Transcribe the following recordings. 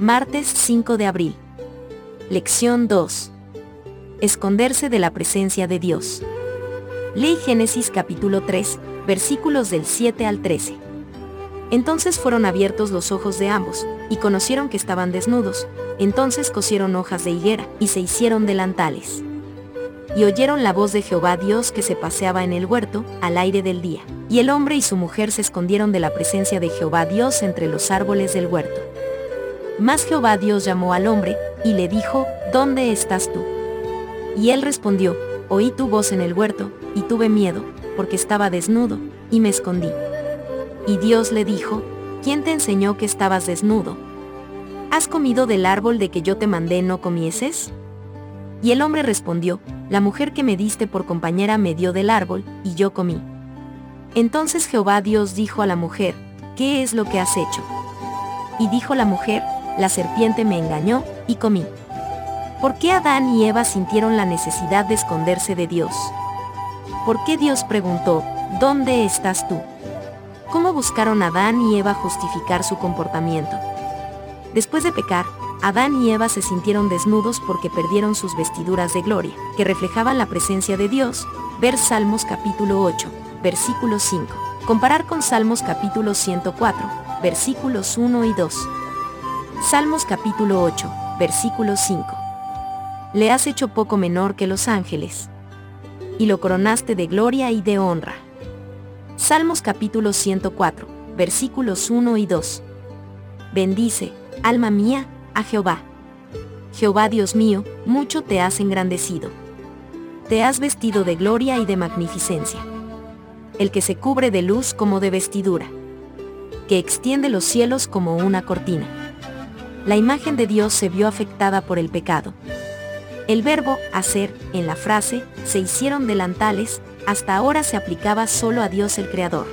Martes 5 de abril. Lección 2. Esconderse de la presencia de Dios. Ley Génesis capítulo 3, versículos del 7 al 13. Entonces fueron abiertos los ojos de ambos, y conocieron que estaban desnudos, entonces cosieron hojas de higuera, y se hicieron delantales. Y oyeron la voz de Jehová Dios que se paseaba en el huerto, al aire del día. Y el hombre y su mujer se escondieron de la presencia de Jehová Dios entre los árboles del huerto. Mas Jehová Dios llamó al hombre, y le dijo, ¿Dónde estás tú? Y él respondió, Oí tu voz en el huerto, y tuve miedo, porque estaba desnudo, y me escondí. Y Dios le dijo, ¿quién te enseñó que estabas desnudo? ¿Has comido del árbol de que yo te mandé no comieses? Y el hombre respondió, La mujer que me diste por compañera me dio del árbol, y yo comí. Entonces Jehová Dios dijo a la mujer, ¿qué es lo que has hecho? Y dijo la mujer, la serpiente me engañó, y comí. ¿Por qué Adán y Eva sintieron la necesidad de esconderse de Dios? ¿Por qué Dios preguntó, ¿dónde estás tú? ¿Cómo buscaron Adán y Eva justificar su comportamiento? Después de pecar, Adán y Eva se sintieron desnudos porque perdieron sus vestiduras de gloria, que reflejaban la presencia de Dios, ver Salmos capítulo 8, versículo 5. Comparar con Salmos capítulo 104, versículos 1 y 2. Salmos capítulo 8, versículo 5. Le has hecho poco menor que los ángeles. Y lo coronaste de gloria y de honra. Salmos capítulo 104, versículos 1 y 2. Bendice, alma mía, a Jehová. Jehová Dios mío, mucho te has engrandecido. Te has vestido de gloria y de magnificencia. El que se cubre de luz como de vestidura. Que extiende los cielos como una cortina la imagen de Dios se vio afectada por el pecado. El verbo hacer, en la frase, se hicieron delantales, hasta ahora se aplicaba solo a Dios el Creador.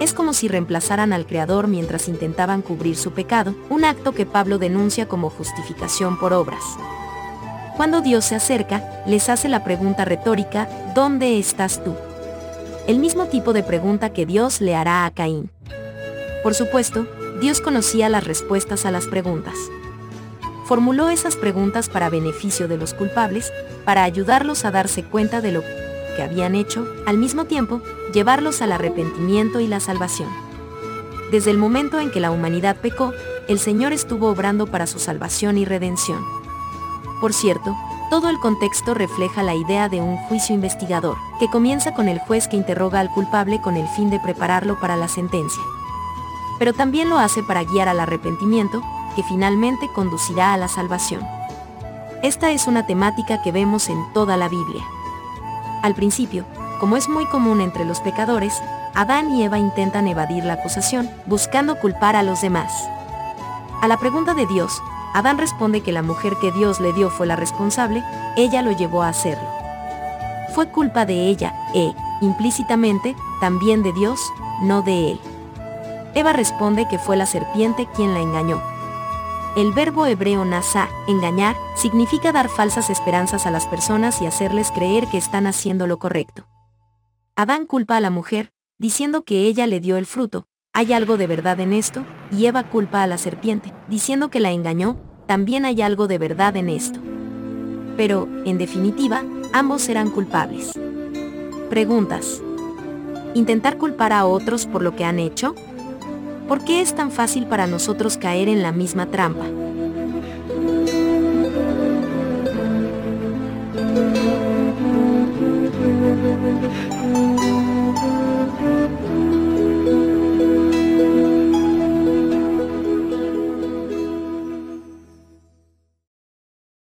Es como si reemplazaran al Creador mientras intentaban cubrir su pecado, un acto que Pablo denuncia como justificación por obras. Cuando Dios se acerca, les hace la pregunta retórica, ¿dónde estás tú? El mismo tipo de pregunta que Dios le hará a Caín. Por supuesto, Dios conocía las respuestas a las preguntas. Formuló esas preguntas para beneficio de los culpables, para ayudarlos a darse cuenta de lo que habían hecho, al mismo tiempo, llevarlos al arrepentimiento y la salvación. Desde el momento en que la humanidad pecó, el Señor estuvo obrando para su salvación y redención. Por cierto, todo el contexto refleja la idea de un juicio investigador, que comienza con el juez que interroga al culpable con el fin de prepararlo para la sentencia pero también lo hace para guiar al arrepentimiento, que finalmente conducirá a la salvación. Esta es una temática que vemos en toda la Biblia. Al principio, como es muy común entre los pecadores, Adán y Eva intentan evadir la acusación, buscando culpar a los demás. A la pregunta de Dios, Adán responde que la mujer que Dios le dio fue la responsable, ella lo llevó a hacerlo. Fue culpa de ella, e, implícitamente, también de Dios, no de él. Eva responde que fue la serpiente quien la engañó. El verbo hebreo nasa, engañar, significa dar falsas esperanzas a las personas y hacerles creer que están haciendo lo correcto. Adán culpa a la mujer, diciendo que ella le dio el fruto, hay algo de verdad en esto, y Eva culpa a la serpiente, diciendo que la engañó, también hay algo de verdad en esto. Pero, en definitiva, ambos serán culpables. Preguntas. ¿Intentar culpar a otros por lo que han hecho? ¿Por qué es tan fácil para nosotros caer en la misma trampa?